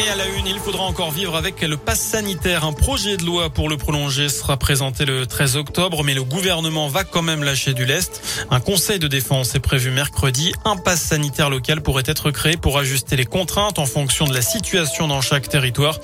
Et à la une, il faudra encore vivre avec le pass sanitaire. Un projet de loi pour le prolonger sera présenté le 13 octobre, mais le gouvernement va quand même lâcher du lest. Un conseil de défense est prévu mercredi. Un pass sanitaire local pourrait être créé pour ajuster les contraintes en fonction de la situation dans chaque territoire.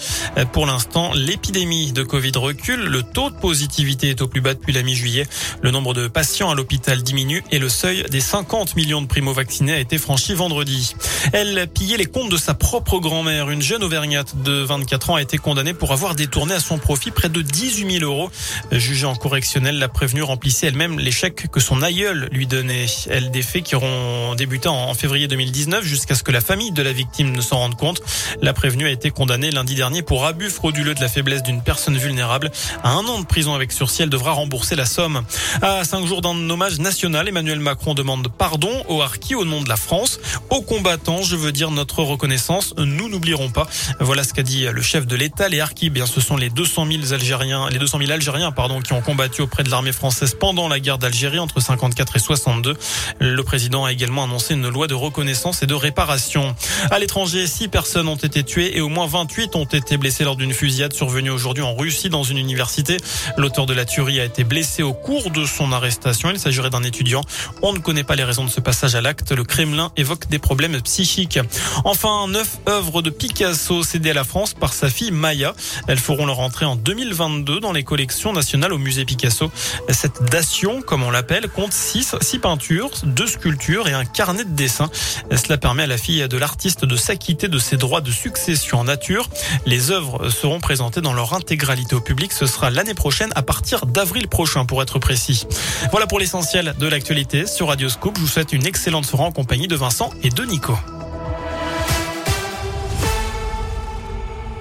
Pour l'instant, l'épidémie de Covid recule. Le taux de positivité est au plus bas depuis la mi-juillet. Le nombre de patients à l'hôpital diminue et le seuil des 50 millions de primo-vaccinés a été franchi vendredi. Elle pillait les comptes de sa propre grand-mère. Une jeune Auvergnate de 24 ans a été condamnée pour avoir détourné à son profit près de 18 000 euros. Jugée en correctionnel, la prévenue remplissait elle-même les chèques que son aïeul lui donnait. Elle des faits qui auront débuté en février 2019 jusqu'à ce que la famille de la victime ne s'en rende compte. La prévenue a été condamnée lundi dernier pour abus frauduleux de la faiblesse d'une personne vulnérable. À un an de prison avec sursis, elle devra rembourser la somme. À cinq jours d'un hommage national, Emmanuel Macron demande pardon aux harkis au nom de la France. Aux combattants, je veux dire notre reconnaissance. Nous n'oublierons pas. Voilà ce qu'a dit le chef de l'État. Les Harkis, bien, ce sont les 200 000 Algériens, les 200 000 Algériens, pardon, qui ont combattu auprès de l'armée française pendant la guerre d'Algérie entre 54 et 62. Le président a également annoncé une loi de reconnaissance et de réparation. À l'étranger, six personnes ont été tuées et au moins 28 ont été blessées lors d'une fusillade survenue aujourd'hui en Russie dans une université. L'auteur de la tuerie a été blessé au cours de son arrestation. Il s'agirait d'un étudiant. On ne connaît pas les raisons de ce passage à l'acte. Le Kremlin évoque des problèmes psychiques. Enfin, neuf œuvres de Picasso cédé à la France par sa fille Maya. Elles feront leur entrée en 2022 dans les collections nationales au musée Picasso. Cette dation, comme on l'appelle, compte six, six peintures, deux sculptures et un carnet de dessin. Cela permet à la fille de l'artiste de s'acquitter de ses droits de succession en nature. Les œuvres seront présentées dans leur intégralité au public. Ce sera l'année prochaine à partir d'avril prochain pour être précis. Voilà pour l'essentiel de l'actualité sur Radio Scoop. Je vous souhaite une excellente soirée en compagnie de Vincent et de Nico.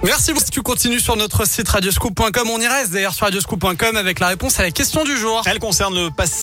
Merci beaucoup. Tu continues sur notre site radioscoop.com. On y reste d'ailleurs sur radioscoop.com avec la réponse à la question du jour. Elle concerne le passé.